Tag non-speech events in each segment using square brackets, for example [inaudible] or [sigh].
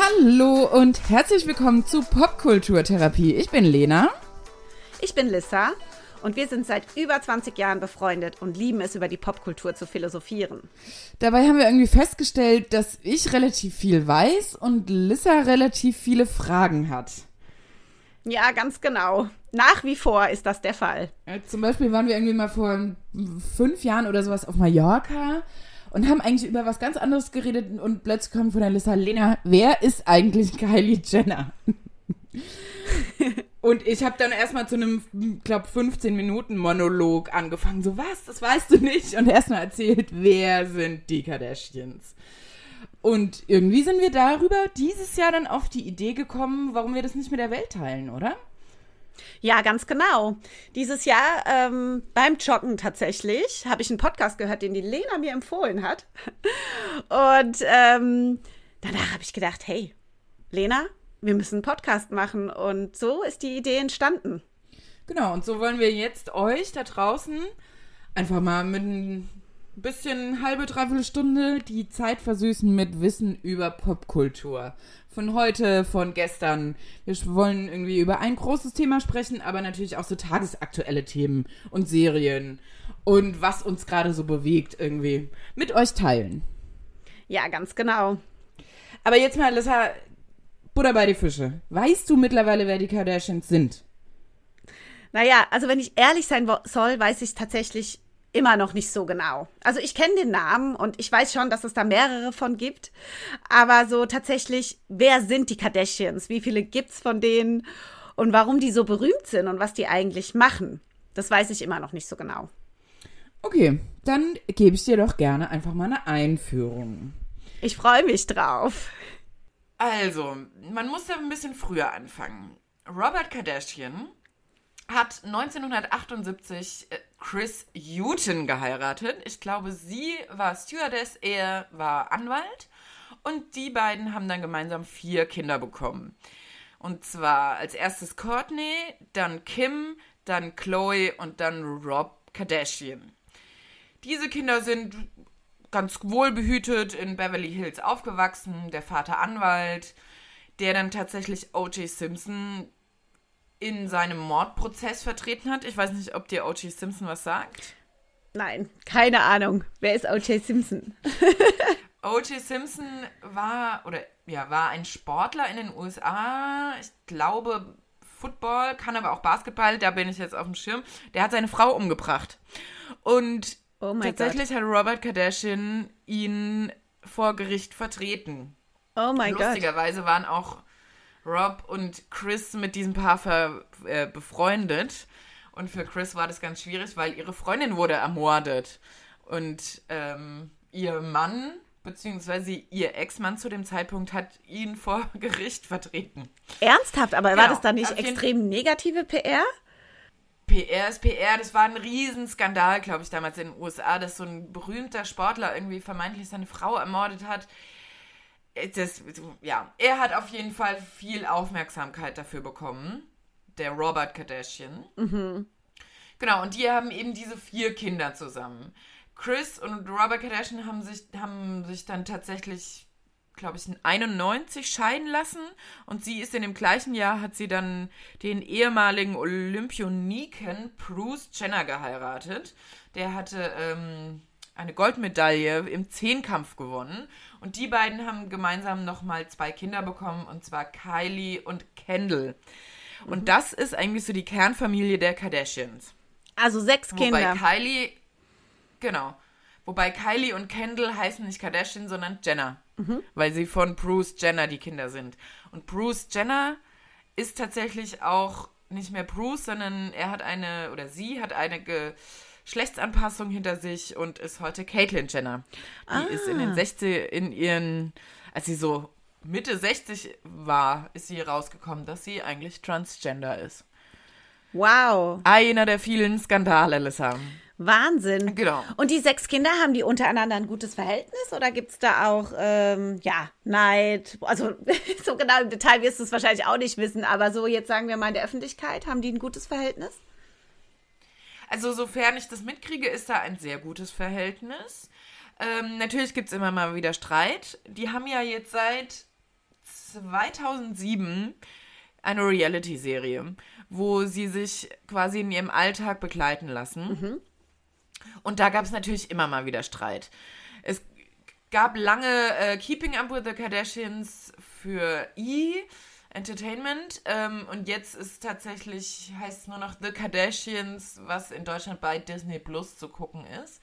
Hallo und herzlich willkommen zu Popkulturtherapie. Ich bin Lena. Ich bin Lissa und wir sind seit über 20 Jahren befreundet und lieben es, über die Popkultur zu philosophieren. Dabei haben wir irgendwie festgestellt, dass ich relativ viel weiß und Lissa relativ viele Fragen hat. Ja, ganz genau. Nach wie vor ist das der Fall. Zum Beispiel waren wir irgendwie mal vor fünf Jahren oder sowas auf Mallorca und haben eigentlich über was ganz anderes geredet und plötzlich kommt von der Lissa, Lena, wer ist eigentlich Kylie Jenner? [laughs] und ich habe dann erstmal zu einem, glaube 15 Minuten Monolog angefangen. So, was, das weißt du nicht? Und erstmal erzählt, wer sind die Kardashians? Und irgendwie sind wir darüber dieses Jahr dann auf die Idee gekommen, warum wir das nicht mit der Welt teilen, oder? Ja, ganz genau. Dieses Jahr ähm, beim Joggen tatsächlich habe ich einen Podcast gehört, den die Lena mir empfohlen hat. Und ähm, danach habe ich gedacht, hey, Lena, wir müssen einen Podcast machen. Und so ist die Idee entstanden. Genau, und so wollen wir jetzt euch da draußen einfach mal mit ein bisschen halbe, dreiviertel Stunde die Zeit versüßen mit Wissen über Popkultur von heute, von gestern. Wir wollen irgendwie über ein großes Thema sprechen, aber natürlich auch so tagesaktuelle Themen und Serien und was uns gerade so bewegt irgendwie mit euch teilen. Ja, ganz genau. Aber jetzt mal, Lissa, Butter bei die Fische. Weißt du mittlerweile, wer die Kardashians sind? Naja, also wenn ich ehrlich sein soll, weiß ich tatsächlich immer noch nicht so genau. Also ich kenne den Namen und ich weiß schon, dass es da mehrere von gibt. Aber so tatsächlich, wer sind die Kardashians? Wie viele gibt's von denen? Und warum die so berühmt sind und was die eigentlich machen? Das weiß ich immer noch nicht so genau. Okay, dann gebe ich dir doch gerne einfach mal eine Einführung. Ich freue mich drauf. Also, man muss ja ein bisschen früher anfangen. Robert Kardashian hat 1978 äh, Chris Hutton geheiratet. Ich glaube, sie war Stewardess, er war Anwalt. Und die beiden haben dann gemeinsam vier Kinder bekommen. Und zwar als erstes Courtney, dann Kim, dann Chloe und dann Rob Kardashian. Diese Kinder sind ganz wohlbehütet in Beverly Hills aufgewachsen. Der Vater Anwalt, der dann tatsächlich O.J. Simpson in seinem Mordprozess vertreten hat. Ich weiß nicht, ob dir O.J. Simpson was sagt. Nein, keine Ahnung. Wer ist O.J. Simpson? [laughs] O.J. Simpson war oder ja, war ein Sportler in den USA. Ich glaube Football, kann aber auch Basketball, da bin ich jetzt auf dem Schirm. Der hat seine Frau umgebracht. Und oh tatsächlich Gott. hat Robert Kardashian ihn vor Gericht vertreten. Oh mein Gott. Lustigerweise waren auch Rob und Chris mit diesem Paar ver, äh, befreundet. Und für Chris war das ganz schwierig, weil ihre Freundin wurde ermordet. Und ähm, ihr Mann, beziehungsweise ihr Ex-Mann zu dem Zeitpunkt, hat ihn vor [laughs] Gericht vertreten. Ernsthaft? Aber genau. war das dann nicht extrem negative PR? PR ist PR, das war ein Riesenskandal, glaube ich, damals in den USA, dass so ein berühmter Sportler irgendwie vermeintlich seine Frau ermordet hat das, ja, er hat auf jeden Fall viel Aufmerksamkeit dafür bekommen. Der Robert Kardashian. Mhm. Genau, und die haben eben diese vier Kinder zusammen. Chris und Robert Kardashian haben sich, haben sich dann tatsächlich, glaube ich, in 91 scheiden lassen. Und sie ist in dem gleichen Jahr, hat sie dann den ehemaligen Olympioniken Bruce Jenner geheiratet. Der hatte ähm, eine Goldmedaille im Zehnkampf gewonnen. Und die beiden haben gemeinsam nochmal zwei Kinder bekommen, und zwar Kylie und Kendall. Und mhm. das ist eigentlich so die Kernfamilie der Kardashians. Also sechs Kinder. Wobei Kylie, genau. Wobei Kylie und Kendall heißen nicht Kardashian, sondern Jenner. Mhm. Weil sie von Bruce Jenner die Kinder sind. Und Bruce Jenner ist tatsächlich auch nicht mehr Bruce, sondern er hat eine, oder sie hat eine ge Geschlechtsanpassung hinter sich und ist heute Caitlyn Jenner. Die ah. ist in den 60 in ihren, als sie so Mitte 60 war, ist sie rausgekommen, dass sie eigentlich transgender ist. Wow. Einer der vielen Skandale, Alyssa. Wahnsinn. Genau. Und die sechs Kinder, haben die untereinander ein gutes Verhältnis oder gibt es da auch, ähm, ja, Neid? Also [laughs] so genau im Detail wirst du es wahrscheinlich auch nicht wissen, aber so jetzt sagen wir mal in der Öffentlichkeit, haben die ein gutes Verhältnis? Also sofern ich das mitkriege, ist da ein sehr gutes Verhältnis. Ähm, natürlich gibt es immer mal wieder Streit. Die haben ja jetzt seit 2007 eine Reality-Serie, wo sie sich quasi in ihrem Alltag begleiten lassen. Und da gab es natürlich immer mal wieder Streit. Es gab lange äh, Keeping Up with the Kardashians für E! Entertainment ähm, und jetzt ist tatsächlich, heißt es nur noch The Kardashians, was in Deutschland bei Disney Plus zu gucken ist.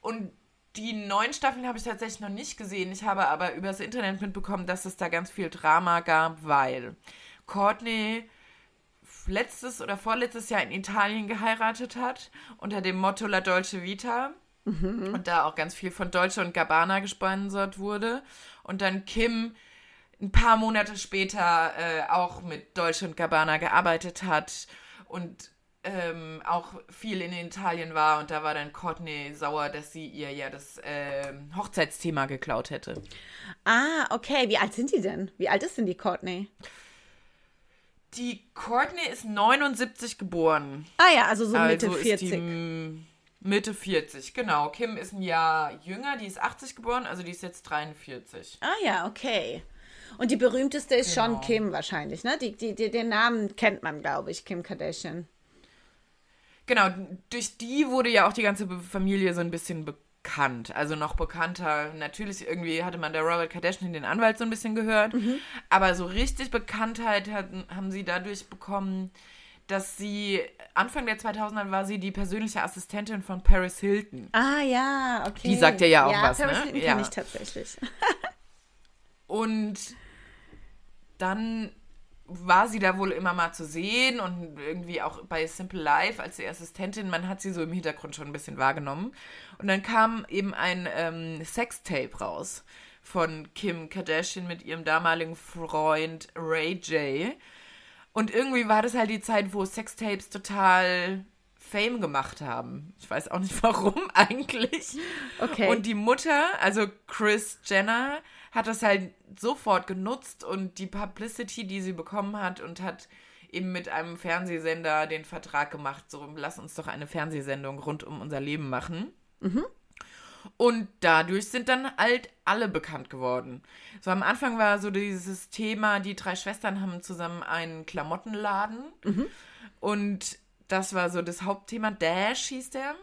Und die neuen Staffeln habe ich tatsächlich noch nicht gesehen. Ich habe aber übers Internet mitbekommen, dass es da ganz viel Drama gab, weil Courtney letztes oder vorletztes Jahr in Italien geheiratet hat, unter dem Motto La Dolce Vita. Und da auch ganz viel von Dolce und Gabbana gesponsert wurde. Und dann Kim ein paar Monate später äh, auch mit Dolce und Gabbana gearbeitet hat und ähm, auch viel in Italien war. Und da war dann Courtney sauer, dass sie ihr ja das ähm, Hochzeitsthema geklaut hätte. Ah, okay. Wie alt sind die denn? Wie alt ist denn die Courtney? Die Courtney ist 79 geboren. Ah ja, also so Mitte also 40. Ist die Mitte 40, genau. Kim ist ein Jahr jünger, die ist 80 geboren, also die ist jetzt 43. Ah ja, okay. Und die berühmteste ist Genau. schon Kim wahrscheinlich, ne? Die, die, die, den Namen kennt man, glaube ich, Kim Kardashian. Genau, durch die wurde ja auch die ganze Familie so ein bisschen bekannt. Also noch bekannter. Natürlich irgendwie hatte man der Robert Kardashian, den Anwalt, so ein bisschen gehört. Aber so richtig Bekanntheit hatten, haben sie dadurch bekommen, dass sie Anfang der 2000er war sie die persönliche Assistentin von Paris Hilton. Ah ja, okay. Die sagt ja auch was, Paris ne? Hilton Ja. kenn ich tatsächlich. [laughs] Und dann war sie da wohl immer mal zu sehen und irgendwie auch bei Simple Life als die Assistentin. Man hat sie so im Hintergrund schon ein bisschen wahrgenommen. Und dann kam eben ein ähm, Sextape raus von Kim Kardashian mit ihrem damaligen Freund Ray J. Und irgendwie war das halt die Zeit, wo Sextapes total Fame gemacht haben. Ich weiß auch nicht [laughs] warum eigentlich. Okay. Und die Mutter, also Chris Jenner, hat das halt sofort genutzt und die Publicity, die sie bekommen hat und hat eben mit einem Fernsehsender den Vertrag gemacht, so lass uns doch eine Fernsehsendung rund um unser Leben machen. Und dadurch sind dann halt alle bekannt geworden. So am Anfang war so dieses Thema, die drei Schwestern haben zusammen einen Klamottenladen. Und das war so das Hauptthema. Dash hieß der.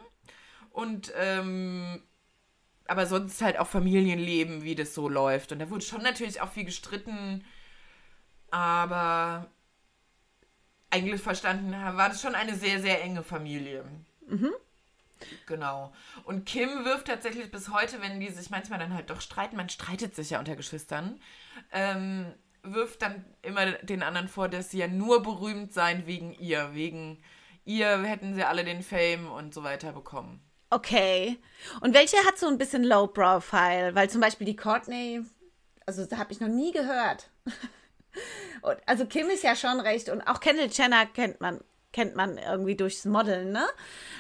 Und ähm, aber sonst halt auch Familienleben, wie das so läuft. Und da wurde schon natürlich auch viel gestritten, aber eigentlich verstanden war das schon eine sehr, sehr enge Familie. Genau. Und Kim wirft tatsächlich bis heute, wenn die sich manchmal dann halt doch streiten, man streitet sich ja unter Geschwistern, ähm, wirft dann immer den anderen vor, dass sie ja nur berühmt seien wegen ihr. Wegen ihr hätten sie alle den Fame und so weiter bekommen. Okay. Und welche hat so ein bisschen Low Profile? Weil zum Beispiel die Courtney, also da habe ich noch nie gehört. [laughs] Und, also Kim ist ja schon recht und auch Kendall Jenner kennt man kennt man irgendwie durchs Modeln, ne?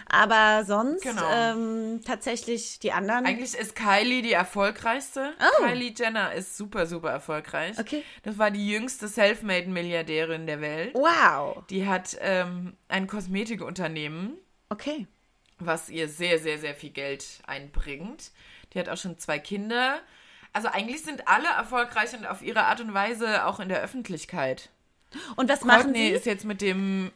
Aber sonst Genau. ähm, tatsächlich die anderen. Eigentlich ist Kylie die erfolgreichste. Oh. Kylie Jenner ist super, super erfolgreich. Okay. Das war die jüngste Selfmade-Milliardärin der Welt. wow. Die hat ähm, ein Kosmetikunternehmen, Okay. Was ihr sehr, sehr, sehr viel Geld einbringt. Die hat auch schon zwei Kinder. Also eigentlich sind alle erfolgreich und auf ihre Art und Weise auch in der Öffentlichkeit. Und was machen Courtney sie? ist jetzt mit dem.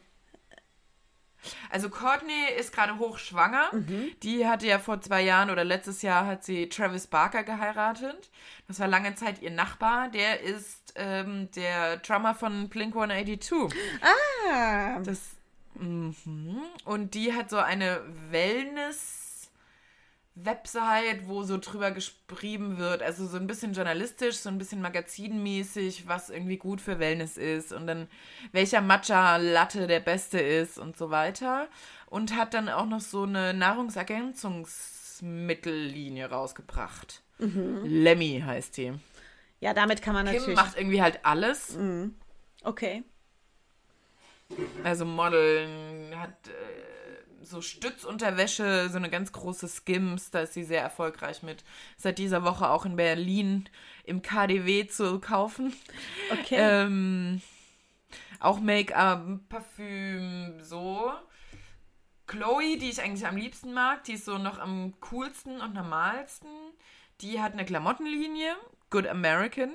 Also Courtney ist gerade hochschwanger. Mhm. Die hatte ja vor zwei Jahren oder letztes Jahr hat sie Travis Barker geheiratet. Das war lange Zeit ihr Nachbar. Der ist ähm, der Drummer von Blink 182. ah, Das, mhm. Und die hat so eine Wellness-Website, wo so drüber geschrieben wird, also so ein bisschen journalistisch, so ein bisschen magazinmäßig, was irgendwie gut für Wellness ist und dann welcher Matcha-Latte der beste ist und so weiter. Und hat dann auch noch so eine Nahrungsergänzungsmittellinie rausgebracht. Lemmy heißt die. ja, damit kann man Kim natürlich. macht irgendwie halt alles. Okay. Also Modeln hat äh, so Stützunterwäsche, so eine ganz große Skims, da ist sie sehr erfolgreich mit. Seit dieser Woche auch in Berlin im KDW zu kaufen. Okay. Ähm, auch Make-up, Parfüm, so. Chloe, die ich eigentlich am liebsten mag, die ist so noch am coolsten und normalsten. Die hat eine Klamottenlinie, Good American.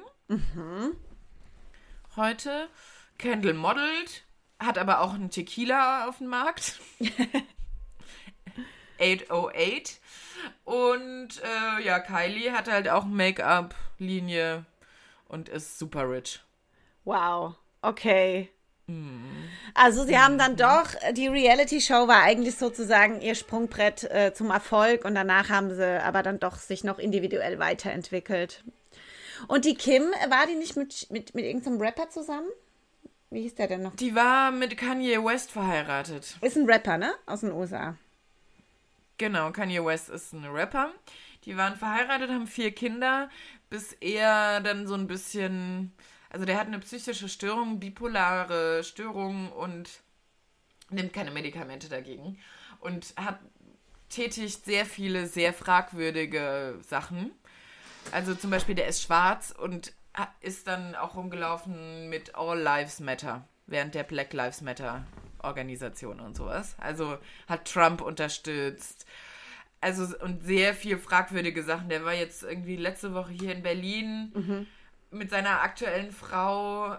heute. Kendall modelt, hat aber auch einen Tequila auf dem Markt. [laughs] 808. Und äh, ja, Kylie hat halt auch Make-up-Linie und ist super rich. Wow, okay. Also sie haben dann doch, die Reality-Show war eigentlich sozusagen ihr Sprungbrett äh, zum Erfolg und danach haben sie aber dann doch sich noch individuell weiterentwickelt. Und die Kim, war die nicht mit, mit, mit irgendeinem Rapper zusammen? Wie hieß der denn noch? Die war mit Kanye West verheiratet. Ist ein Rapper, ne? Aus den USA. Genau, Kanye West ist ein Rapper. Die waren verheiratet, haben vier Kinder, bis er dann so ein bisschen, also der hat eine psychische Störung, bipolare Störung und nimmt keine Medikamente dagegen und hat tätigt sehr viele sehr fragwürdige Sachen. Also zum Beispiel, der ist schwarz und ist dann auch rumgelaufen mit All Lives Matter während der Black Lives Matter Organisation und sowas. Also hat Trump unterstützt. Also und sehr viel fragwürdige Sachen. Der war jetzt irgendwie letzte Woche hier in Berlin mit seiner aktuellen Frau,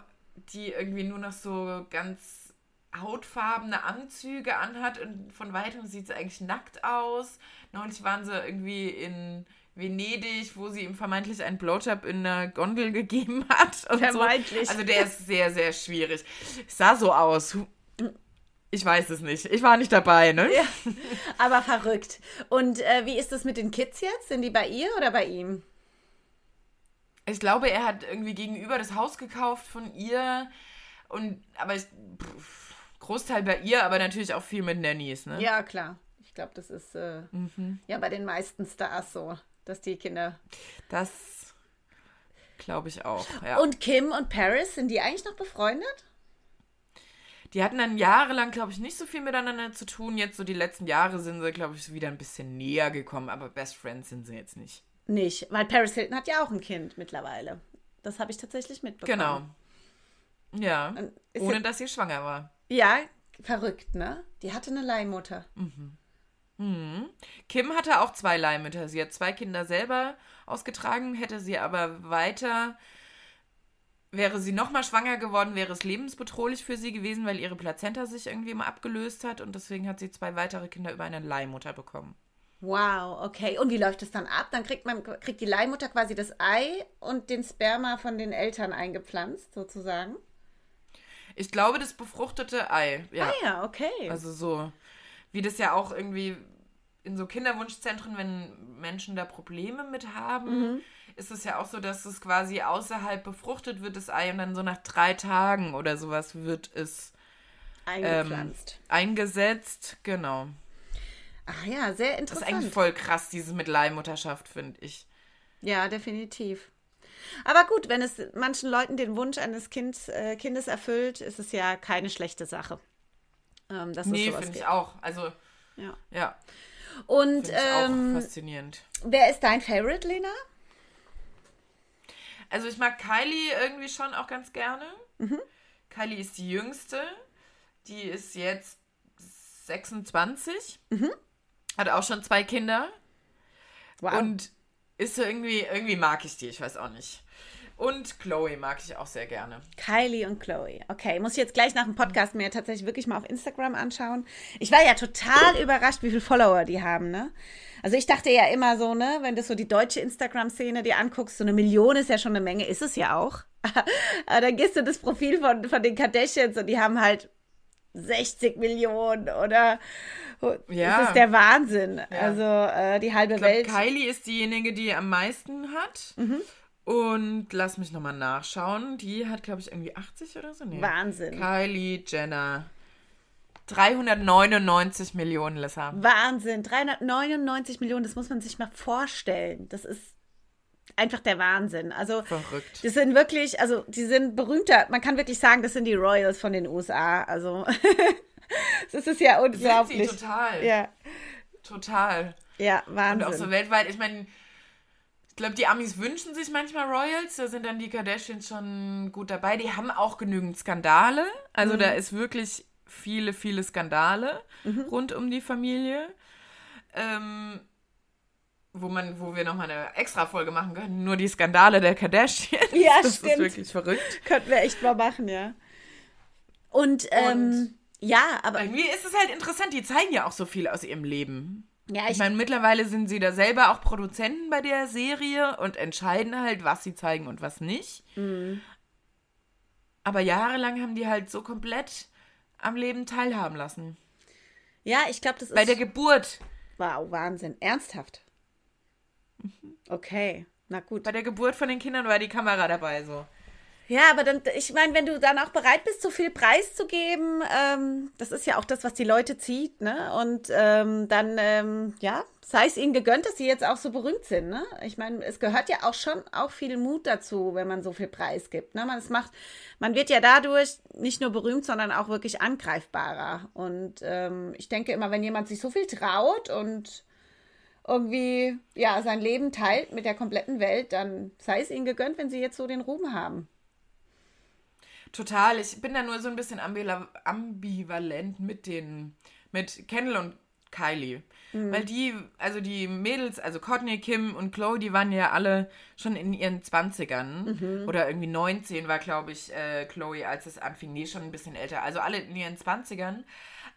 die irgendwie nur noch so ganz hautfarbene Anzüge anhat und von weitem sieht sie eigentlich nackt aus. Neulich waren sie irgendwie in Venedig, wo sie ihm vermeintlich einen Blowjob in einer Gondel [laughs] gegeben hat. Und Vermeintlich. So. Also der ist sehr, sehr schwierig. Es sah so aus. Ich weiß es nicht. Ich war nicht dabei, ne? Ja, aber verrückt. Und äh, wie ist das mit den Kids jetzt? Sind die bei ihr oder bei ihm? Ich glaube, er hat irgendwie gegenüber das Haus gekauft von ihr. Und aber ich, pff, Großteil bei ihr, aber natürlich auch viel mit Nannies, ne? Ja, klar. Ich glaube, das ist äh, ja bei den meisten Stars so, dass die Kinder. Das glaube ich auch. Ja. Und Kim und Paris, sind die eigentlich noch befreundet? die hatten dann jahrelang, glaube ich, nicht so viel miteinander zu tun. Jetzt so die letzten Jahre sind sie, glaube ich, wieder ein bisschen näher gekommen, aber Best Friends sind sie jetzt nicht. Nicht, weil Paris Hilton hat ja auch ein Kind mittlerweile. Das habe ich tatsächlich mitbekommen. Genau. Ja. Ohne dass sie schwanger war. Ja, verrückt, ne? Die hatte eine Leihmutter. Kim hatte auch zwei Leihmütter. Sie hat zwei Kinder selber ausgetragen, hätte sie aber weiter. Wäre sie nochmal schwanger geworden, wäre es lebensbedrohlich für sie gewesen, weil ihre Plazenta sich irgendwie immer abgelöst hat und deswegen hat sie zwei weitere Kinder über eine Leihmutter bekommen. Wow, okay. Und wie läuft es dann ab? Dann kriegt man kriegt die Leihmutter quasi das Ei und den Sperma von den Eltern eingepflanzt, sozusagen. Ich glaube, das befruchtete Ei. Ja. Ah ja, okay. Also so, wie das ja auch irgendwie in so Kinderwunschzentren, wenn Menschen da Probleme mit haben, ist es ja auch so, dass es quasi außerhalb befruchtet wird, das Ei, und dann so nach drei Tagen oder sowas wird es ähm, Eingepflanzt. eingesetzt. Genau. Ach ja, sehr Das ist interessant. eigentlich voll krass, dieses mit Leihmutterschaft, finde ich. Ja, definitiv. Aber gut, wenn es manchen Leuten den Wunsch eines Kindes, äh, Kindes erfüllt, ist es ja keine schlechte Sache. Ähm, dass es Nee, finde ich auch. Also, Ja. ja, Und ähm, faszinierend. wer ist dein Favorite, Lena? Also ich mag Kylie irgendwie schon auch ganz gerne. Mhm. Kylie ist die jüngste. Die ist jetzt 26. Mhm. Hat auch schon zwei Kinder. Wow. Und ist so irgendwie, irgendwie mag ich die, ich weiß auch nicht. Und Chloe mag ich auch sehr gerne. Kylie und Chloe. Okay, muss ich jetzt gleich nach dem Podcast mir tatsächlich wirklich mal auf Instagram anschauen. Ich war ja total überrascht, wie viele Follower die haben, ne? Also ich dachte ja immer so, ne, wenn du so die deutsche Instagram-Szene dir anguckst, so eine Million ist ja schon eine Menge, ist es ja auch. [laughs] Aber dann gehst du das Profil von, von den Kardashians und die haben halt 60 Millionen oder Ja. das ist der Wahnsinn. Also äh, die halbe Ich glaube, Welt. Kylie ist diejenige, die am meisten hat. Mhm. Und lass mich nochmal nachschauen. Die hat, glaube ich, irgendwie 80 oder so. Nee. Wahnsinn. Kylie Jenner. 399 Millionen, Lissa. Wahnsinn, 399 Millionen, das muss man sich mal vorstellen. Das ist einfach der Wahnsinn. Also, Verrückt. das sind wirklich, also, die sind berühmter. Man kann wirklich sagen, das sind die Royals von den USA. Also, [laughs] das ist ja Sind sie unglaublich. total. Ja, Total. ja, Und Wahnsinn. auch so weltweit. Ich meine, glaube, die Amis wünschen sich manchmal Royals. Da sind dann die Kardashians schon gut dabei. Die haben auch genügend Skandale. Also Mhm. da ist wirklich viele, viele Skandale Mhm. rund um die Familie. Ähm, wo man, wo wir nochmal eine extra Folge machen können, nur die Skandale der Kardashians. Ja, das stimmt. ist wirklich verrückt. Könnten wir echt mal machen, ja. Und, ähm, ja, aber Irgendwie ist es halt interessant, die zeigen ja auch so viel aus ihrem Leben. Ja, Ich ich, meine, mittlerweile sind sie da selber auch Produzenten bei der Serie und entscheiden halt, was sie zeigen und was nicht. Mhm. Aber jahrelang haben die halt so komplett am Leben teilhaben lassen. ja, ich glaube, das Bei ist der Geburt. wow, Wahnsinn, ernsthaft. Okay, na gut. Bei der Geburt von den Kindern war die Kamera dabei so. Ja, aber dann, ich meine, wenn du dann auch bereit bist, so viel preiszugeben, ähm, das ist ja auch das, was die Leute zieht, ne? Und ähm, dann, ähm, ja, sei es ihnen gegönnt, dass sie jetzt auch so berühmt sind, ne? Ich meine, es gehört ja auch schon auch viel Mut dazu, wenn man so viel Preis gibt, ne? Man, es macht, man wird ja dadurch nicht nur berühmt, sondern auch wirklich angreifbarer. Und ähm, ich denke immer, wenn jemand sich so viel traut und irgendwie, ja, sein Leben teilt mit der kompletten Welt, dann sei es ihnen gegönnt, wenn sie jetzt so den Ruhm haben. Total. Ich bin da nur so ein bisschen ambivalent mit den, mit Kendall und Kylie. Weil die, also die Mädels, also Courtney, Kim und Chloe, die waren ja alle schon in ihren 20ern. Oder irgendwie 19 war, glaube ich, äh, Chloe, als es anfing. Nee, schon ein bisschen älter. Also alle in ihren 20ern.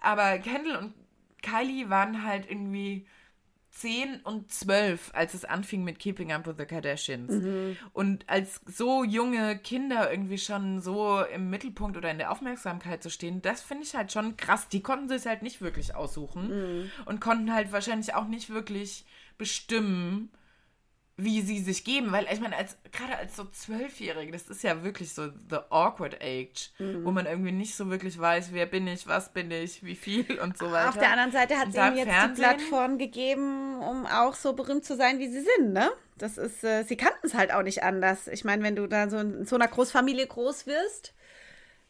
Aber Kendall und Kylie waren halt irgendwie 10 und 12, als es anfing mit Keeping Up with the Kardashians. Und als so junge Kinder irgendwie schon so im Mittelpunkt oder in der Aufmerksamkeit zu stehen, das finde ich halt schon krass. Die konnten sich halt nicht wirklich aussuchen und konnten halt wahrscheinlich auch nicht wirklich bestimmen, wie sie sich geben, weil ich meine, als gerade als so Zwölfjährige, das ist ja wirklich so the awkward age, wo man irgendwie nicht so wirklich weiß, wer bin ich, was bin ich, wie viel [laughs] und so weiter. Auf der anderen Seite hat da ihnen jetzt die Fernsehen- Plattform gegeben, um auch so berühmt zu sein, wie sie sind, ne? Das ist, äh, sie kannten es halt auch nicht anders. Ich meine, wenn du da so in so einer Großfamilie groß wirst,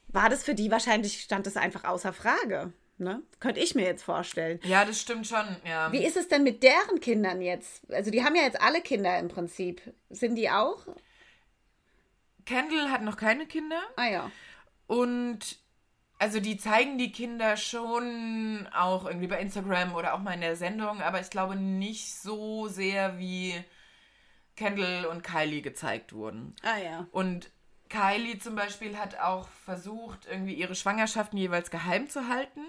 war das für die wahrscheinlich, stand das einfach außer Frage. Ne? Könnte ich mir jetzt vorstellen. Ja, das stimmt schon, ja. Wie ist es denn mit deren Kindern jetzt? Also die haben ja jetzt alle Kinder im Prinzip. Sind die auch? Kendall hat noch keine Kinder Ah ja. und also die zeigen die Kinder schon auch irgendwie bei Instagram oder auch mal in der Sendung, aber ich glaube nicht so sehr wie Kendall und Kylie gezeigt wurden. Ah ja. Und Kylie zum Beispiel hat auch versucht, irgendwie ihre Schwangerschaften jeweils geheim zu halten.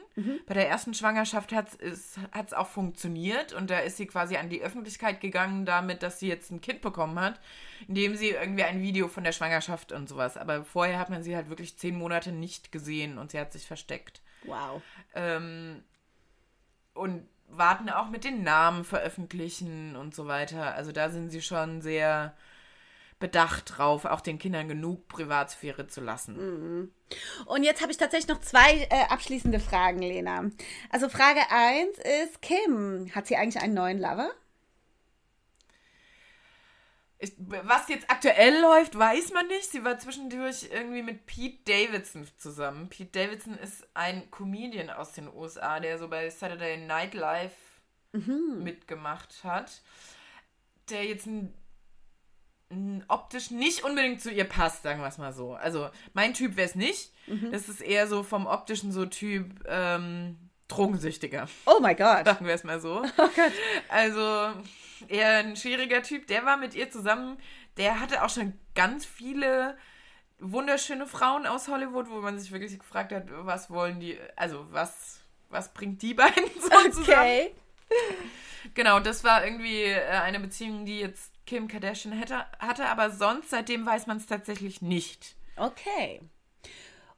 Bei der ersten Schwangerschaft hat es auch funktioniert und da ist sie quasi an die Öffentlichkeit gegangen damit, dass sie jetzt ein Kind bekommen hat, indem sie irgendwie ein Video von der Schwangerschaft und sowas. Aber vorher hat man sie halt wirklich zehn Monate nicht gesehen und sie hat sich versteckt. Wow. Ähm, und warten auch mit den Namen veröffentlichen und so weiter. Also da sind sie schon sehr bedacht drauf, auch den Kindern genug Privatsphäre zu lassen. Und jetzt habe ich tatsächlich noch zwei äh, abschließende Fragen, Lena. Also Frage 1 ist, Kim, hat sie eigentlich einen neuen Lover? Ich, was jetzt aktuell läuft, weiß man nicht. Sie war zwischendurch irgendwie mit Pete Davidson zusammen. Pete Davidson ist ein Comedian aus den USA, der so bei Saturday Night Live mitgemacht hat, der jetzt ein optisch nicht unbedingt zu ihr passt, sagen wir es mal so. Also mein Typ wäre es nicht. Das ist eher so vom optischen so Typ ähm, Drogensüchtiger. Oh mein Gott. [laughs] Sagen wir es mal so. [laughs] Also eher ein schwieriger Typ. Der war mit ihr zusammen. Der hatte auch schon ganz viele wunderschöne Frauen aus Hollywood, wo man sich wirklich gefragt hat, was wollen die, also was, was bringt die [laughs] beiden so zusammen? Okay. Genau, das war irgendwie äh, eine Beziehung, die jetzt Kim Kardashian hätte, hatte, aber sonst seitdem weiß man es tatsächlich nicht. Okay.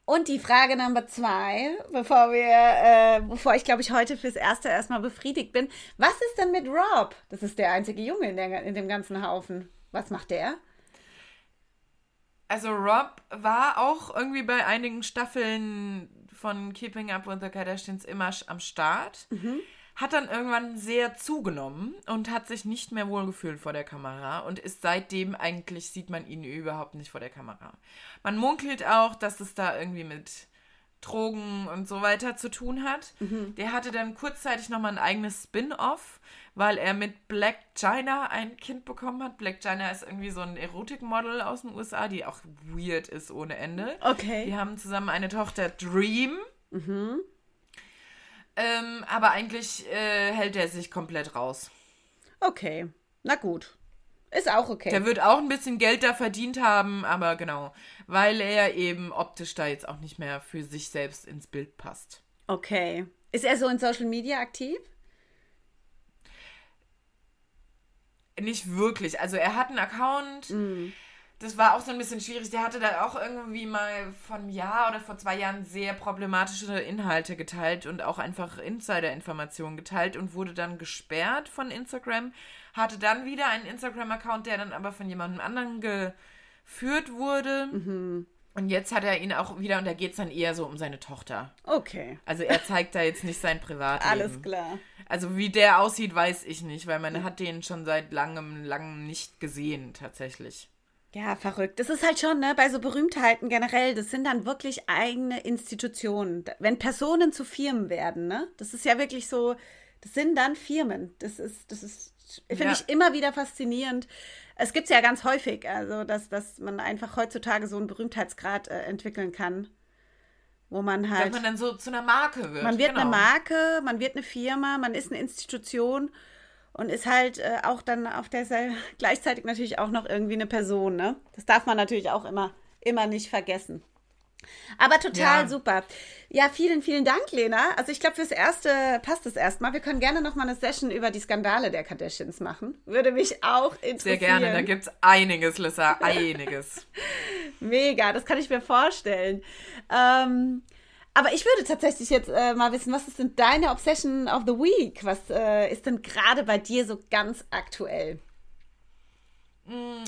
Und die Frage Nummer zwei, bevor wir, äh, bevor ich glaube ich heute fürs Erste erstmal befriedigt bin. Was ist denn mit Rob? Das ist der einzige Junge in, der, in dem ganzen Haufen. Was macht der? Also Rob war auch irgendwie bei einigen Staffeln von Keeping Up with the Kardashians immer am Start. Hat dann irgendwann sehr zugenommen und hat sich nicht mehr wohlgefühlt vor der Kamera und ist seitdem eigentlich, sieht man ihn überhaupt nicht vor der Kamera. Man munkelt auch, dass es da irgendwie mit Drogen und so weiter zu tun hat. Der hatte dann kurzzeitig nochmal ein eigenes Spin-off, weil er mit Black China ein Kind bekommen hat. Black China ist irgendwie so ein Erotikmodel aus den USA, die auch weird ist ohne Ende. Okay. Die haben zusammen eine Tochter, Dream. Ähm, aber eigentlich äh, hält er sich komplett raus. Okay. Na gut. Ist auch okay. Der wird auch ein bisschen Geld da verdient haben, aber genau, weil er eben optisch da jetzt auch nicht mehr für sich selbst ins Bild passt. Okay. Ist er so in Social Media aktiv? Nicht wirklich. Also er hat einen Account. Mm. Das war auch so ein bisschen schwierig. Der hatte da auch irgendwie mal vor einem Jahr oder vor zwei Jahren sehr problematische Inhalte geteilt und auch einfach Insider-Informationen geteilt und wurde dann gesperrt von Instagram. Hatte dann wieder einen Instagram-Account, der dann aber von jemandem anderen geführt wurde. Mhm. Und jetzt hat er ihn auch wieder und da geht es dann eher so um seine Tochter. Okay. Also er zeigt da jetzt nicht sein Privatleben. Alles klar. Also wie der aussieht, weiß ich nicht, weil man hat den schon seit langem, langem nicht gesehen, tatsächlich. Ja, verrückt. Das ist halt schon, ne, bei so Berühmtheiten generell, das sind dann wirklich eigene Institutionen. Wenn Personen zu Firmen werden, ne? Das ist ja wirklich so, das sind dann Firmen. Das ist, das ist, finde ja. ich immer wieder faszinierend. Es gibt es ja ganz häufig, also dass, dass man einfach heutzutage so einen Berühmtheitsgrad äh, entwickeln kann. Wo man halt. Dass man dann so zu einer Marke wird. Man wird genau. eine Marke, man wird eine Firma, man ist eine Institution und ist halt äh, auch dann auf der [laughs] gleichzeitig natürlich auch noch irgendwie eine Person, ne? Das darf man natürlich auch immer, immer nicht vergessen. Aber total ja. super. Ja, vielen, vielen Dank, Lena. Also ich glaube, fürs Erste passt es erstmal. Wir können gerne noch mal eine Session über die Skandale der Kardashians machen. Würde mich auch interessieren. Sehr gerne, da gibt es einiges, Lissa, einiges. [laughs] Mega, das kann ich mir vorstellen. Ähm, aber ich würde tatsächlich jetzt äh, mal wissen, was ist denn deine Obsession of the Week? Was äh, ist denn gerade bei dir so ganz aktuell? Mm,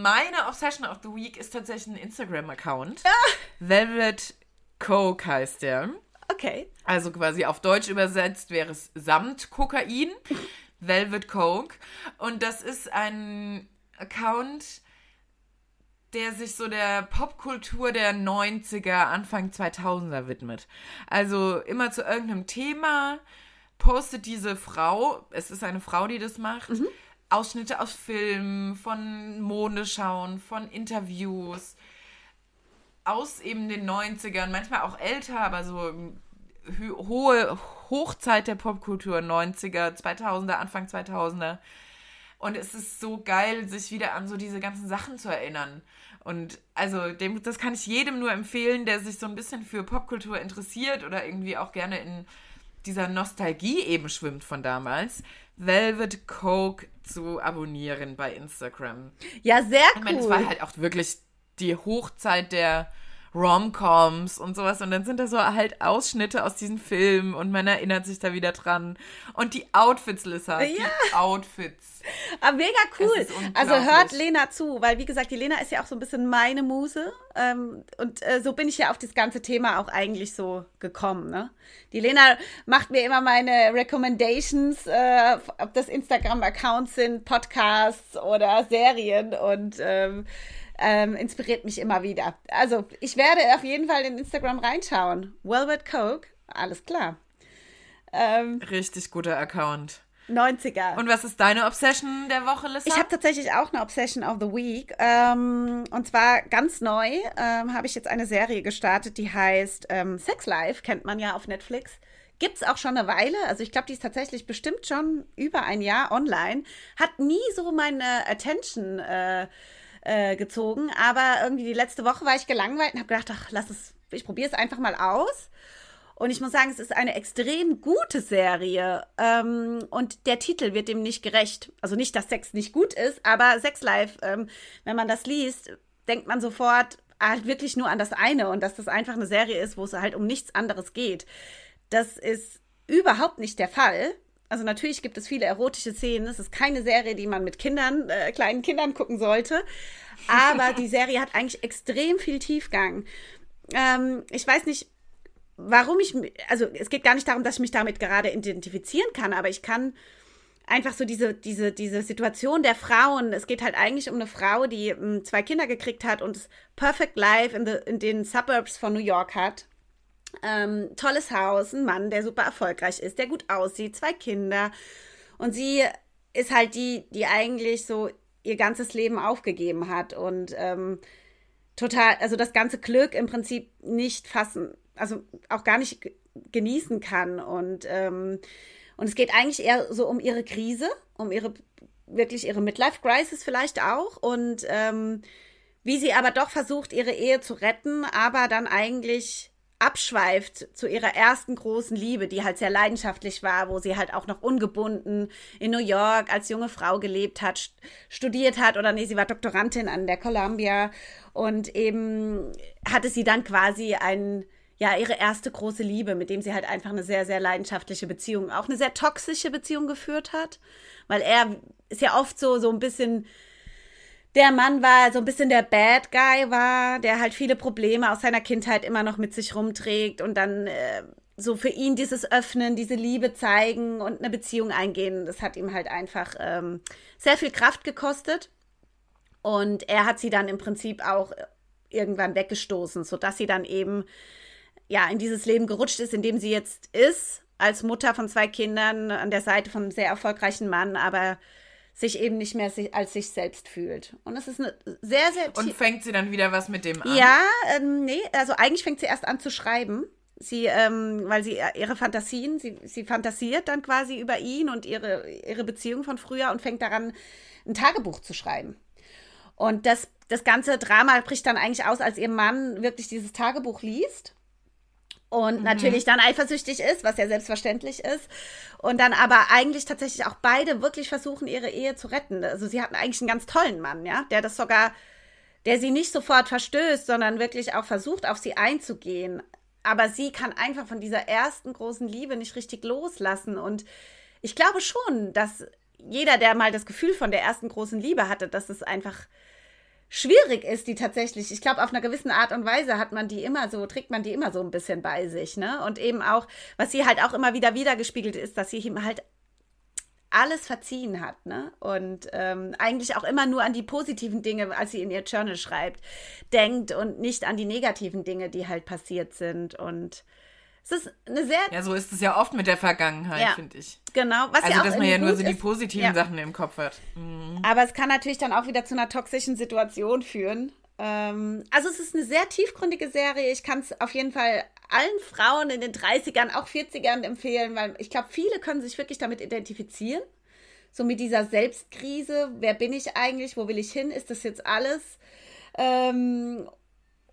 meine Obsession of the Week ist tatsächlich ein Instagram-Account. Ah. Velvet Coke heißt der. Okay. Also quasi auf Deutsch übersetzt wäre es Samt Kokain. [laughs] Velvet Coke. Und das ist ein Account, der sich so der Popkultur der 90er, Anfang 2000er widmet. Also immer zu irgendeinem Thema postet diese Frau, es ist eine Frau, die das macht, mhm. Ausschnitte aus Filmen, von Modeschauen, von Interviews aus eben den 90ern, manchmal auch älter, aber so hohe Hochzeit der Popkultur 90er, 2000er, Anfang 2000er. Und es ist so geil, sich wieder an so diese ganzen Sachen zu erinnern. Und also dem, das kann ich jedem nur empfehlen, der sich so ein bisschen für Popkultur interessiert oder irgendwie auch gerne in dieser Nostalgie eben schwimmt von damals. Velvet Coke zu abonnieren bei Instagram. Ja, sehr cool. Ich meine, es war halt auch wirklich die Hochzeit der Romcoms und sowas. Und dann sind da so halt Ausschnitte aus diesen Filmen und man erinnert sich da wieder dran. Und die Outfits, Lissa, ja. die Outfits. Aber ah, mega cool. Also hört Lena zu, weil wie gesagt, die Lena ist ja auch so ein bisschen meine Muse. Ähm, und äh, so bin ich ja auf das ganze Thema auch eigentlich so gekommen. Ne? Die Lena macht mir immer meine Recommendations, äh, ob das Instagram-Accounts sind, Podcasts oder Serien. Und ähm, ähm, inspiriert mich immer wieder. Also, ich werde auf jeden Fall in Instagram reinschauen. Velvet Coke, alles klar. Ähm, Richtig guter Account. 90er. Und was ist deine Obsession der Woche, Lissa? Ich habe tatsächlich auch eine Obsession of the Week. Ähm, und zwar ganz neu ähm, habe ich jetzt eine Serie gestartet, die heißt ähm, Sex Life, kennt man ja auf Netflix. Gibt es auch schon eine Weile. Also ich glaube, die ist tatsächlich bestimmt schon über ein Jahr online. Hat nie so meine Attention äh, äh, gezogen. Aber irgendwie die letzte Woche war ich gelangweilt und habe gedacht, ach, lass es, ich probiere es einfach mal aus. Und ich muss sagen, es ist eine extrem gute Serie. Ähm, und der Titel wird dem nicht gerecht. Also nicht, dass Sex nicht gut ist, aber Sex Life, ähm, wenn man das liest, denkt man sofort halt wirklich nur an das eine und dass das einfach eine Serie ist, wo es halt um nichts anderes geht. Das ist überhaupt nicht der Fall. Also natürlich gibt es viele erotische Szenen. Es ist keine Serie, die man mit Kindern, äh, kleinen Kindern gucken sollte. Aber [laughs] die Serie hat eigentlich extrem viel Tiefgang. Ähm, ich weiß nicht, warum ich, also es geht gar nicht darum, dass ich mich damit gerade identifizieren kann, aber ich kann einfach so diese, diese, diese Situation der Frauen. Es geht halt eigentlich um eine Frau, die ähm, zwei Kinder gekriegt hat und das Perfect Life in, the, in den Suburbs von New York hat. Ähm, tolles Haus, ein Mann, der super erfolgreich ist, der gut aussieht, zwei Kinder. Und sie ist halt die, die eigentlich so ihr ganzes Leben aufgegeben hat und ähm, total, also das ganze Glück im Prinzip nicht fassen, also auch gar nicht genießen kann. Und, ähm, und es geht eigentlich eher so um ihre Krise, um ihre wirklich ihre Midlife-Crisis vielleicht auch und ähm, wie sie aber doch versucht, ihre Ehe zu retten, aber dann eigentlich abschweift zu ihrer ersten großen Liebe, die halt sehr leidenschaftlich war, wo sie halt auch noch ungebunden in New York als junge Frau gelebt hat, studiert hat oder nee, sie war Doktorandin an der Columbia und eben hatte sie dann quasi ein ja, ihre erste große Liebe, mit dem sie halt einfach eine sehr, sehr leidenschaftliche Beziehung, auch eine sehr toxische Beziehung geführt hat, weil er ist ja oft so, so ein bisschen der Mann war, so ein bisschen der Bad Guy war, der halt viele Probleme aus seiner Kindheit immer noch mit sich rumträgt und dann äh, so für ihn dieses Öffnen, diese Liebe zeigen und eine Beziehung eingehen, das hat ihm halt einfach ähm, sehr viel Kraft gekostet. Und er hat sie dann im Prinzip auch irgendwann weggestoßen, sodass sie dann eben ja in dieses Leben gerutscht ist, in dem sie jetzt ist, als Mutter von zwei Kindern an der Seite von einem sehr erfolgreichen Mann, aber sich eben nicht mehr als sich selbst fühlt. Und es ist eine sehr, sehr. Und fängt sie dann wieder was mit dem an? Ja, ähm, nee, also eigentlich fängt sie erst an zu schreiben. Sie, ähm, weil sie äh, ihre Fantasien, sie, sie fantasiert dann quasi über ihn und ihre, ihre Beziehung von früher und fängt daran, ein Tagebuch zu schreiben. Und das, das ganze Drama bricht dann eigentlich aus, als ihr Mann wirklich dieses Tagebuch liest und mhm. natürlich dann eifersüchtig ist, was ja selbstverständlich ist. Und dann aber eigentlich tatsächlich auch beide wirklich versuchen, ihre Ehe zu retten. Also sie hatten eigentlich einen ganz tollen Mann, ja, der das sogar, der sie nicht sofort verstößt, sondern wirklich auch versucht, auf sie einzugehen. Aber sie kann einfach von dieser ersten großen Liebe nicht richtig loslassen. Und ich glaube schon, dass jeder, der mal das Gefühl von der ersten großen Liebe hatte, dass es einfach schwierig ist, die tatsächlich, ich glaube, auf einer gewissen Art und Weise hat man die immer so, trägt man die immer so ein bisschen bei sich, ne? Und eben auch, was sie halt auch immer wieder wiedergespiegelt ist, dass sie ihm halt alles verziehen hat, ne? Und ähm, eigentlich auch immer nur an die positiven Dinge, als sie in ihr Journal schreibt, denkt und nicht an die negativen Dinge, die halt passiert sind. Und es ist eine sehr. Ja, so ist es ja oft mit der Vergangenheit, ja, finde ich. Genau. Was also, ja dass man ja nur so die positiven ja. Sachen im Kopf hat. Mhm. Aber es kann natürlich dann auch wieder zu einer toxischen Situation führen. Ähm, also, es ist eine sehr tiefgründige Serie. Ich kann es auf jeden Fall allen Frauen in den 30ern, auch 40ern empfehlen, weil ich glaube, viele können sich wirklich damit identifizieren. So mit dieser Selbstkrise. Wer bin ich eigentlich? Wo will ich hin? Ist das jetzt alles? Ähm,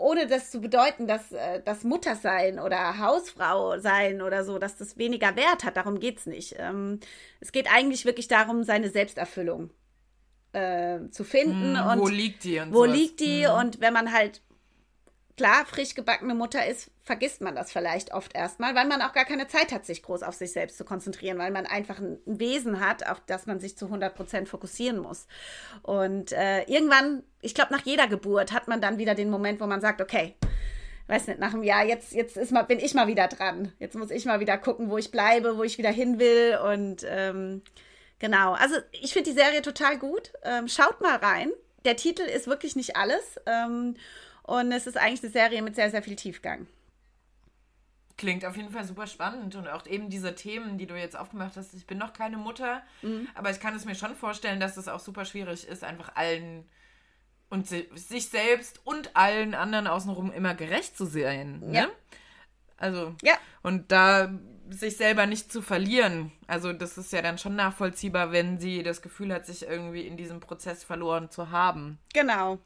ohne das zu bedeuten, dass äh, das Muttersein oder Hausfrau sein oder so, dass das weniger Wert hat. Darum geht es nicht. Ähm, es geht eigentlich wirklich darum, seine Selbsterfüllung äh, zu finden. Mm, und wo liegt die? Und wo sowas. liegt die? Mm. Und wenn man halt klar frisch gebackene Mutter ist, vergisst man das vielleicht oft erstmal, weil man auch gar keine Zeit hat, sich groß auf sich selbst zu konzentrieren, weil man einfach ein Wesen hat, auf das man sich zu 100 Prozent fokussieren muss. Und äh, irgendwann, ich glaube, nach jeder Geburt hat man dann wieder den Moment, wo man sagt, okay, weiß nicht, nach einem Jahr, jetzt, jetzt ist mal, bin ich mal wieder dran. Jetzt muss ich mal wieder gucken, wo ich bleibe, wo ich wieder hin will. Und ähm, genau, also ich finde die Serie total gut. Ähm, schaut mal rein. Der Titel ist wirklich nicht alles. Ähm, und es ist eigentlich eine Serie mit sehr, sehr viel Tiefgang. Klingt auf jeden Fall super spannend und auch eben diese Themen, die du jetzt aufgemacht hast. Ich bin noch keine Mutter, mhm. aber ich kann es mir schon vorstellen, dass es auch super schwierig ist, einfach allen und sich selbst und allen anderen außenrum immer gerecht zu sein. Ne? Ja. Also, ja. und da sich selber nicht zu verlieren. Also das ist ja dann schon nachvollziehbar, wenn sie das Gefühl hat, sich irgendwie in diesem Prozess verloren zu haben. Genau.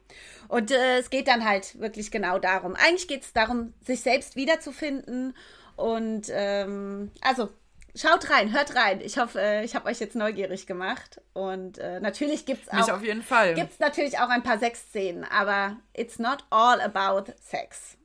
Und äh, es geht dann halt wirklich genau darum. Eigentlich geht es darum, sich selbst wiederzufinden. Und ähm, also schaut rein, hört rein. Ich hoffe, äh, ich habe euch jetzt neugierig gemacht. Und äh, natürlich gibt es auch. Mich auf jeden Fall. Gibt natürlich auch ein paar Sexszenen, aber it's not all about sex.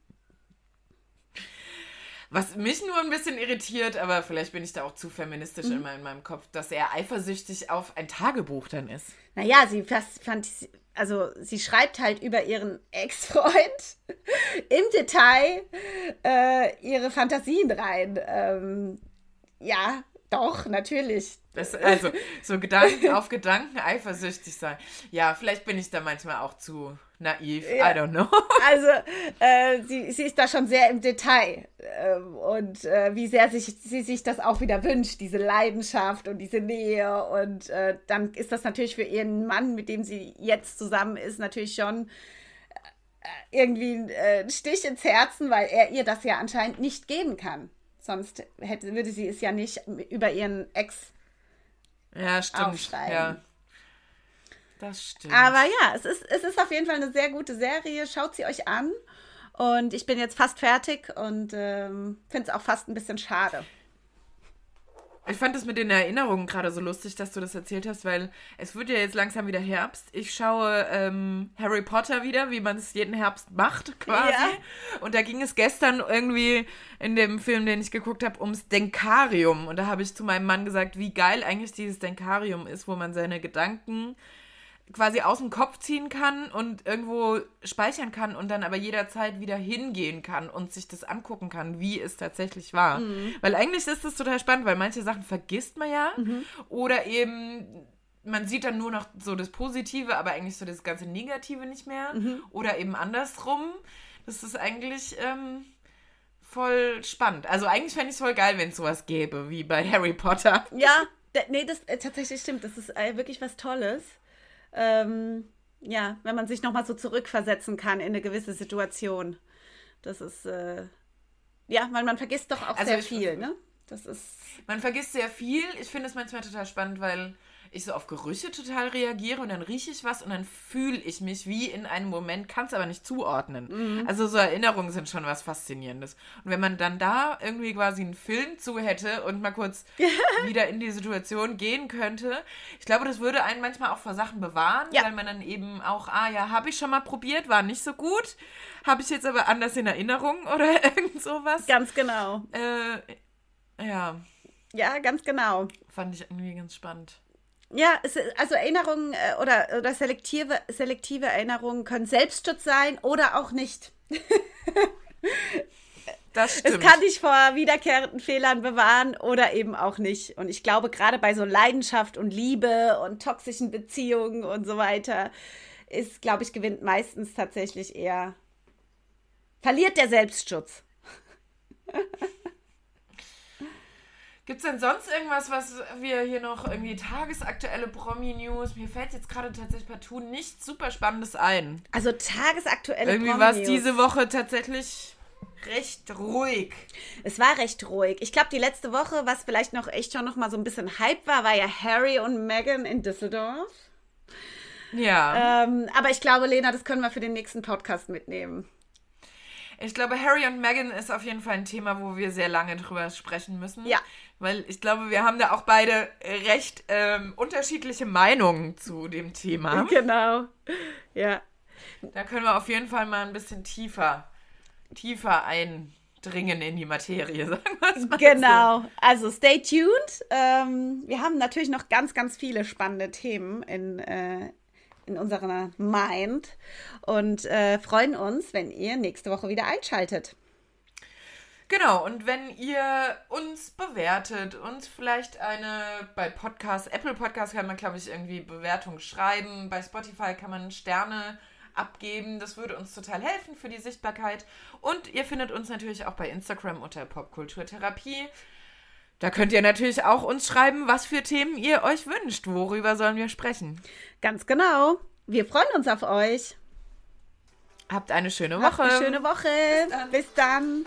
Was mich nur ein bisschen irritiert, aber vielleicht bin ich da auch zu feministisch mhm. immer in meinem Kopf, dass er eifersüchtig auf ein Tagebuch dann ist. Naja, sie fand, also sie schreibt halt über ihren Ex-Freund [laughs] im Detail äh, ihre Fantasien rein. Ähm, ja, doch, natürlich. Das, also, so Gedanken [laughs] auf Gedanken eifersüchtig sein. Ja, vielleicht bin ich da manchmal auch zu naiv. Ja. I don't know. [laughs] Also, äh, sie, sie ist da schon sehr im Detail. Äh, und äh, wie sehr sich, sie sich das auch wieder wünscht, diese Leidenschaft und diese Nähe. Und äh, dann ist das natürlich für ihren Mann, mit dem sie jetzt zusammen ist, natürlich schon äh, irgendwie ein Stich ins Herzen, weil er ihr das ja anscheinend nicht geben kann. Sonst hätte, würde sie es ja nicht über ihren Ex ja, stimmt. aufschreiben. Ja. Das stimmt. Aber ja, es ist, es ist auf jeden Fall eine sehr gute Serie. Schaut sie euch an. Und ich bin jetzt fast fertig und ähm, finde es auch fast ein bisschen schade. Ich fand es mit den Erinnerungen gerade so lustig, dass du das erzählt hast, weil es wird ja jetzt langsam wieder Herbst. Ich schaue ähm, Harry Potter wieder, wie man es jeden Herbst macht, [laughs] quasi. Ja. Und da ging es gestern irgendwie in dem Film, den ich geguckt habe, ums Denkarium. Und da habe ich zu meinem Mann gesagt, wie geil eigentlich dieses Denkarium ist, wo man seine Gedanken quasi aus dem Kopf ziehen kann und irgendwo speichern kann und dann aber jederzeit wieder hingehen kann und sich das angucken kann, wie es tatsächlich war. Weil eigentlich ist das total spannend, weil manche Sachen vergisst man ja oder eben man sieht dann nur noch so das Positive, aber eigentlich so das ganze Negative nicht mehr oder eben andersrum. Das ist eigentlich ähm, voll spannend. Also eigentlich fände ich es voll geil, wenn es sowas gäbe, wie bei Harry Potter. Ja, [laughs] nee, das äh, tatsächlich stimmt. Das ist äh, wirklich was Tolles. Ähm, ja, wenn man sich nochmal so zurückversetzen kann in eine gewisse Situation. Das ist, äh, ja, weil man vergisst doch auch Also sehr viel, ne? Das ist, Man vergisst sehr viel. Ich finde es manchmal total spannend, weil ich so auf Gerüche total reagiere und dann rieche ich was und dann fühle ich mich wie in einem Moment, kann es aber nicht zuordnen. Also so Erinnerungen sind schon was Faszinierendes. Und wenn man dann da irgendwie quasi einen Film zu hätte und mal kurz [laughs] wieder in die Situation gehen könnte, ich glaube, das würde einen manchmal auch vor Sachen bewahren, Ja. weil man dann eben auch, ah ja, habe ich schon mal probiert, war nicht so gut, habe ich jetzt aber anders in Erinnerung [laughs] oder irgend sowas. ganz genau. Äh, ja, Ja, ganz genau. fand ich irgendwie ganz spannend. Ja, es, also Erinnerungen äh, oder, oder selektive, selektive Erinnerungen können Selbstschutz sein oder auch nicht. [laughs] Das Es stimmt. kann dich vor wiederkehrenden Fehlern bewahren oder eben auch nicht. Und ich glaube, gerade bei so Leidenschaft und Liebe und toxischen Beziehungen und so weiter, ist, glaube ich, gewinnt meistens tatsächlich eher, verliert der Selbstschutz. [laughs] Gibt es denn sonst irgendwas, was wir hier noch irgendwie tagesaktuelle Promi-News? Mir fällt jetzt gerade tatsächlich partout nichts super Spannendes ein. Also tagesaktuelle Irgendwie war es diese Woche tatsächlich recht ruhig. Es war recht ruhig. Ich glaube, die letzte Woche, was vielleicht noch echt schon noch mal so ein bisschen Hype war, war ja Harry und Meghan in Düsseldorf. Ja. Ähm, aber ich glaube, Lena, das können wir für den nächsten Podcast mitnehmen. Ich glaube, Harry und Meghan ist auf jeden Fall ein Thema, wo wir sehr lange drüber sprechen müssen. Ja. Weil ich glaube, wir haben da auch beide recht ähm, unterschiedliche Meinungen zu dem Thema. Genau. Ja. Da können wir auf jeden Fall mal ein bisschen tiefer, tiefer eindringen in die Materie, [laughs] sagen wir es mal Genau. Also stay tuned. Ähm, wir haben natürlich noch ganz, ganz viele spannende Themen in, äh, in unserer Mind und äh, freuen uns, wenn ihr nächste Woche wieder einschaltet. Genau, und wenn ihr uns bewertet, uns vielleicht eine, bei Podcast, Apple Podcast kann man, glaube ich, irgendwie Bewertung schreiben, bei Spotify kann man Sterne abgeben, das würde uns total helfen für die Sichtbarkeit. Und ihr findet uns natürlich auch bei Instagram unter Popkulturtherapie. Da könnt ihr natürlich auch uns schreiben, was für Themen ihr euch wünscht. Worüber sollen wir sprechen? Ganz genau. Wir freuen uns auf euch. Habt eine schöne Habt Woche. eine schöne Woche. dann. Bis dann.